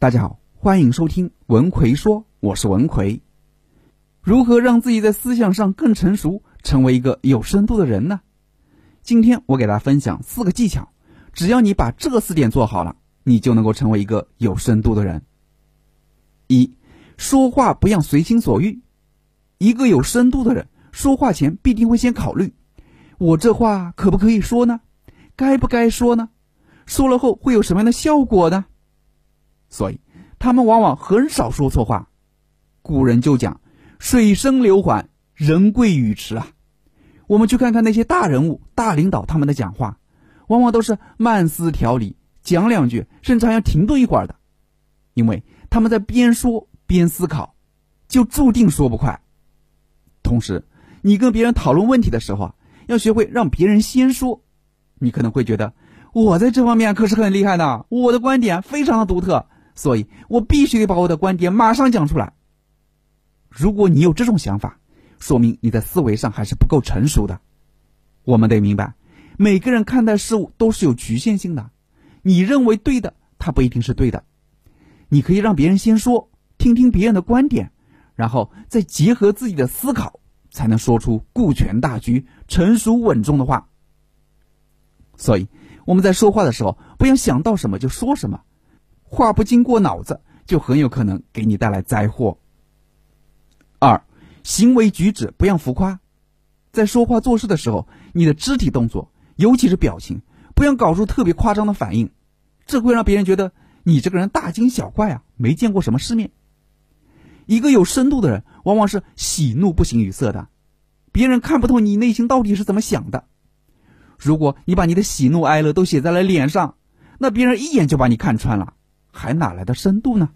大家好，欢迎收听文奎说，我是文奎。如何让自己在思想上更成熟，成为一个有深度的人呢？今天我给大家分享四个技巧，只要你把这四点做好了，你就能够成为一个有深度的人。一，说话不要随心所欲。一个有深度的人，说话前必定会先考虑：我这话可不可以说呢？该不该说呢？说了后会有什么样的效果呢？所以，他们往往很少说错话。古人就讲“水深流缓，人贵语迟”啊。我们去看看那些大人物、大领导他们的讲话，往往都是慢思条理，讲两句甚至还要停顿一会儿的，因为他们在边说边思考，就注定说不快。同时，你跟别人讨论问题的时候啊，要学会让别人先说。你可能会觉得我在这方面可是很厉害的，我的观点非常的独特。所以我必须得把我的观点马上讲出来。如果你有这种想法，说明你在思维上还是不够成熟的。我们得明白，每个人看待事物都是有局限性的。你认为对的，它不一定是对的。你可以让别人先说，听听别人的观点，然后再结合自己的思考，才能说出顾全大局、成熟稳重的话。所以我们在说话的时候，不要想到什么就说什么。话不经过脑子，就很有可能给你带来灾祸。二，行为举止不要浮夸，在说话做事的时候，你的肢体动作，尤其是表情，不要搞出特别夸张的反应，这会让别人觉得你这个人大惊小怪啊，没见过什么世面。一个有深度的人，往往是喜怒不形于色的，别人看不透你内心到底是怎么想的。如果你把你的喜怒哀乐都写在了脸上，那别人一眼就把你看穿了。还哪来的深度呢？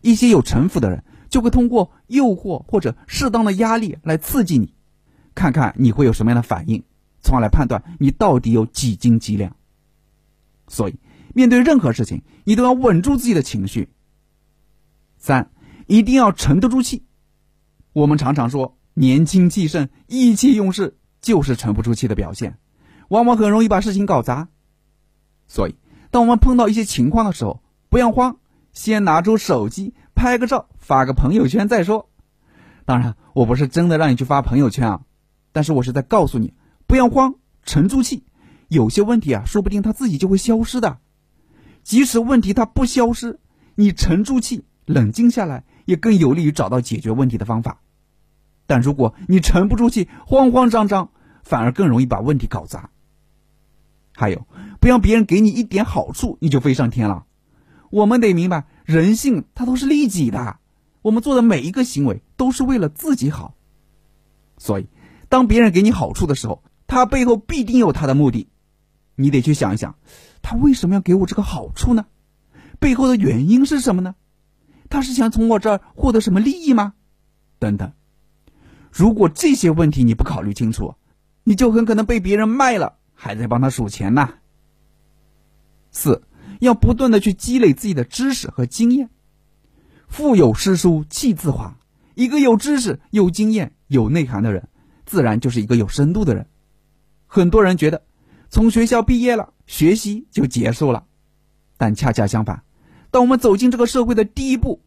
一些有城府的人就会通过诱惑或者适当的压力来刺激你，看看你会有什么样的反应，从而来判断你到底有几斤几两。所以，面对任何事情，你都要稳住自己的情绪。三，一定要沉得住气。我们常常说，年轻气盛、意气用事，就是沉不住气的表现，往往很容易把事情搞砸。所以。当我们碰到一些情况的时候，不要慌，先拿出手机拍个照，发个朋友圈再说。当然，我不是真的让你去发朋友圈啊，但是我是在告诉你，不要慌，沉住气。有些问题啊，说不定它自己就会消失的。即使问题它不消失，你沉住气，冷静下来，也更有利于找到解决问题的方法。但如果你沉不住气，慌慌张张，反而更容易把问题搞砸。还有，不要别人给你一点好处，你就飞上天了。我们得明白，人性它都是利己的，我们做的每一个行为都是为了自己好。所以，当别人给你好处的时候，他背后必定有他的目的。你得去想一想，他为什么要给我这个好处呢？背后的原因是什么呢？他是想从我这儿获得什么利益吗？等等。如果这些问题你不考虑清楚，你就很可能被别人卖了。还在帮他数钱呢。四要不断的去积累自己的知识和经验。腹有诗书气自华。一个有知识、有经验、有内涵的人，自然就是一个有深度的人。很多人觉得，从学校毕业了，学习就结束了，但恰恰相反，当我们走进这个社会的第一步，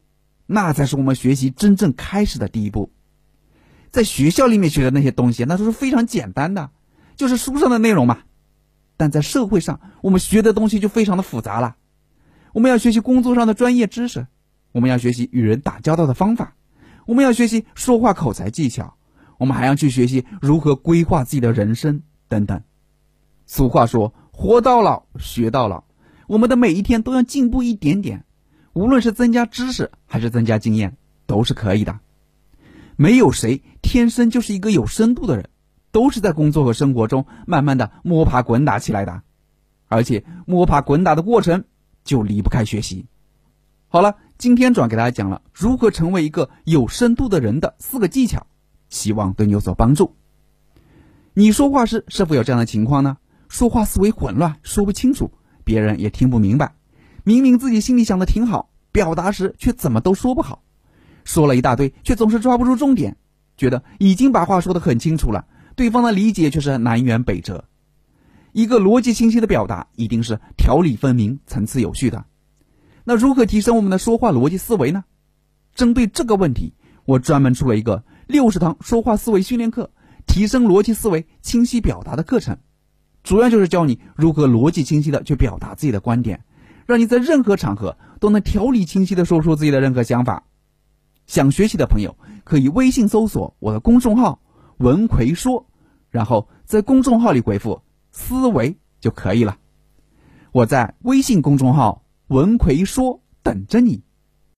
那才是我们学习真正开始的第一步。在学校里面学的那些东西，那都是非常简单的。就是书上的内容嘛，但在社会上，我们学的东西就非常的复杂了。我们要学习工作上的专业知识，我们要学习与人打交道的方法，我们要学习说话口才技巧，我们还要去学习如何规划自己的人生等等。俗话说“活到老，学到老”，我们的每一天都要进步一点点，无论是增加知识还是增加经验，都是可以的。没有谁天生就是一个有深度的人。都是在工作和生活中慢慢的摸爬滚打起来的，而且摸爬滚打的过程就离不开学习。好了，今天主要给大家讲了如何成为一个有深度的人的四个技巧，希望对你有所帮助。你说话时是否有这样的情况呢？说话思维混乱，说不清楚，别人也听不明白。明明自己心里想的挺好，表达时却怎么都说不好，说了一大堆，却总是抓不住重点，觉得已经把话说得很清楚了。对方的理解却是南辕北辙。一个逻辑清晰的表达，一定是条理分明、层次有序的。那如何提升我们的说话逻辑思维呢？针对这个问题，我专门出了一个六十堂说话思维训练课，提升逻辑思维、清晰表达的课程，主要就是教你如何逻辑清晰的去表达自己的观点，让你在任何场合都能条理清晰的说出自己的任何想法。想学习的朋友可以微信搜索我的公众号“文奎说”，然后在公众号里回复“思维”就可以了。我在微信公众号“文奎说”等着你。